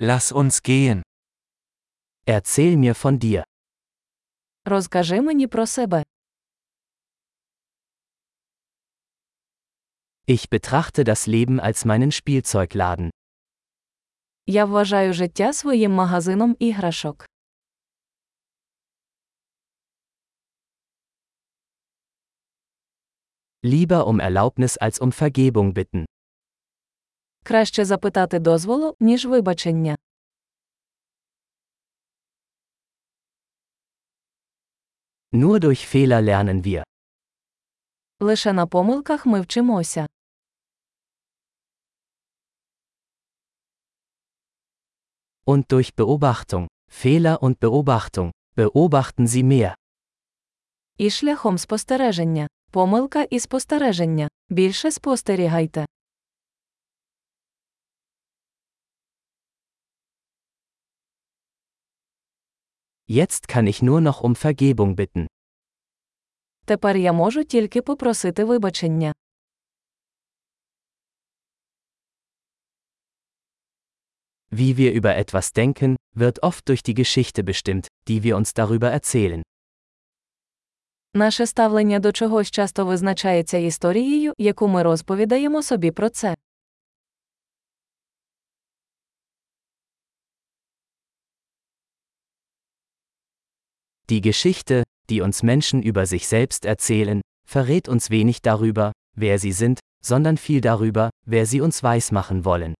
Lass uns gehen. Erzähl mir von dir. Розкажи мені про себе. Ich betrachte das Leben als meinen Spielzeugladen. Я вважаю життя своїм магазином іграшок. Lieber um Erlaubnis als um Vergebung bitten. Краще запитати дозволу, ніж вибачення. Nur durch Fehler lernen wir. Лише на помилках ми вчимося. Und durch Beobachtung. Fehler und Beobachtung. Beobachten Sie mehr. І шляхом спостереження. Помилка і спостереження. Більше спостерігайте. Jetzt kann ich nur noch um Vergebung bitten. Тепер я можу тільки попросити вибачення. Wie wir über etwas denken, wird oft durch die Geschichte bestimmt, die wir uns darüber erzählen. Наше ставлення до чогось часто визначається історією, яку ми розповідаємо собі про це. Die Geschichte, die uns Menschen über sich selbst erzählen, verrät uns wenig darüber, wer sie sind, sondern viel darüber, wer sie uns weismachen wollen.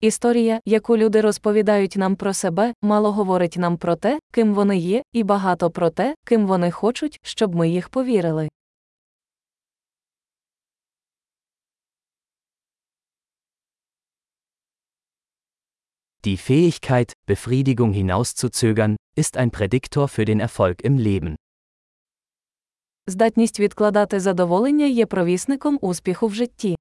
Історія, яку люди розповідають нам про себе, мало говорить нам про те, ким вони є, і багато про те, ким вони хочуть, щоб ми їх повірили. Die Fähigkeit, Befriedigung hinauszuzögern, ist ein Prädiktor für den Erfolg im Leben. Здатність відкладати задоволення є провісником успіху в житті.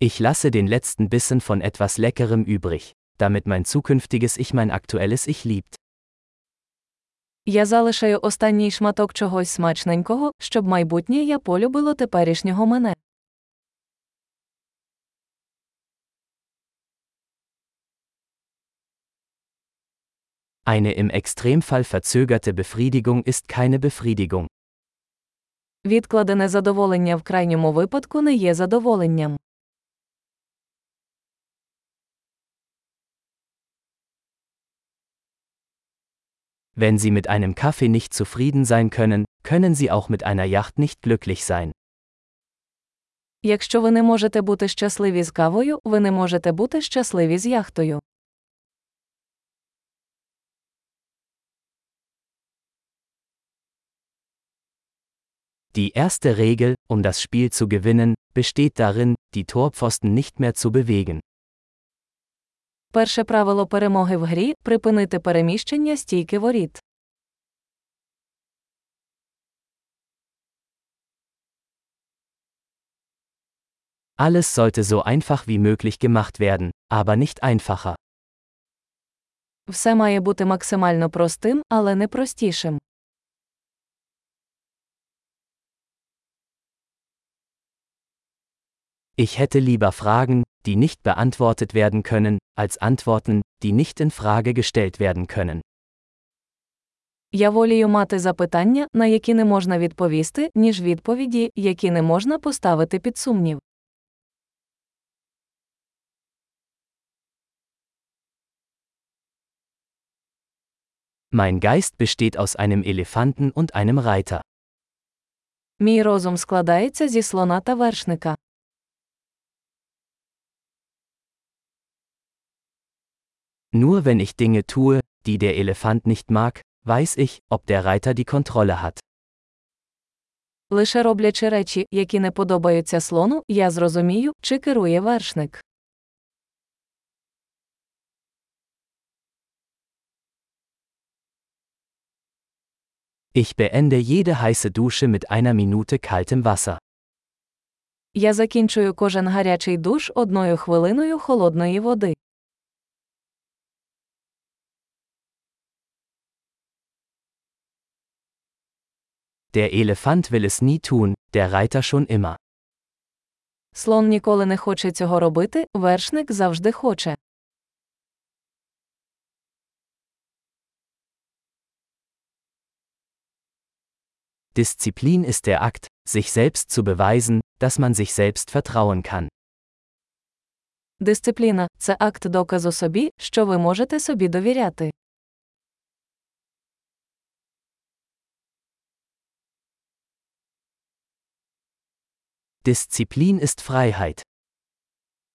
Ich lasse den letzten Bissen von etwas Leckerem übrig, damit mein zukünftiges Ich mein aktuelles Ich liebt. Я залишаю останній шматок чогось смачненького, щоб майбутнє я полюбило теперішнього мене. Eine im Extremfall verzögerte Befriedigung ist keine Befriedigung. Відкладене задоволення в крайньому випадку не є задоволенням. Wenn Sie mit einem Kaffee nicht zufrieden sein können, können Sie auch mit einer Yacht nicht glücklich sein. Якщо ви не можете бути щасливі з кавою, ви не можете бути щасливі з яхтою. Die erste Regel, um das Spiel zu gewinnen, besteht darin, die Torpfosten nicht mehr zu bewegen. Перше правило перемоги в грі припинити переміщення стійки воріт. Alles sollte so einfach wie möglich gemacht werden, aber nicht einfacher. Все має бути максимально простим, але не простішим. Ich hätte lieber Fragen, die nicht beantwortet werden können, als Antworten, die nicht in Frage gestellt werden können. Я волію мати запитання, на які не можна відповісти, ніж відповіді, які не можна поставити під сумнів. Mein Geist besteht aus einem Elefanten und einem Reiter. Мій розум складається зі слона та вершника. Nur wenn ich Dinge tue, die der Elefant nicht mag, weiß ich, ob der Reiter die Kontrolle hat. Лише роблячи речі, які не подобаються слону, я зрозумію, чи керує вершник. Ich beende jede heiße Dusche mit einer Minute kaltem Wasser. Я закінчую кожен гарячий душ одною хвилиною холодної води. Der Elefant will es nie tun, der Reiter schon immer. Слон ніколи не хоче цього робити, вершник завжди хоче. Disziplin ist der Akt, sich selbst zu beweisen, dass man sich selbst vertrauen kann. Дисципліна це акт доказу собі, що ви можете собі довіряти. Disziplin ist Freiheit.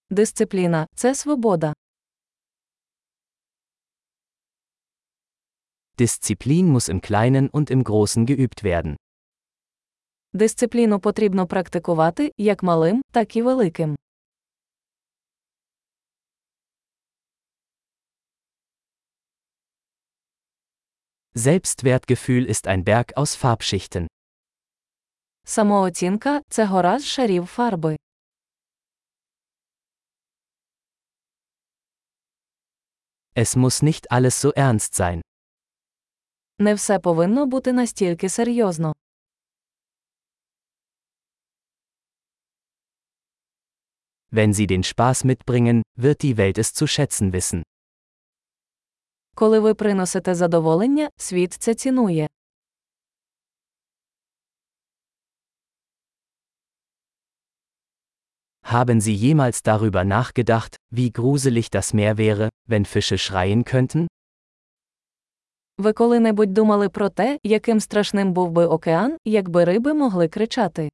Дисципліна це свобода. Disziplin muss im Kleinen und im Großen geübt werden. Дисципліну потрібно практикувати як малим, так і великим. Selbstwertgefühl ist ein Berg aus Farbschichten. Самооцінка це гора з шарів фарби. Es muss nicht alles so ernst sein. Не все повинно бути настільки серйозно. Wenn sie den Spaß mitbringen, wird die Welt es zu schätzen wissen. Коли ви приносите задоволення, світ це цінує. Haben Sie jemals darüber nachgedacht, wie gruselig das Meer wäre, wenn Fische schreien könnten? Ви коли-небудь думали про те, яким страшним був би океан, якби риби могли кричати?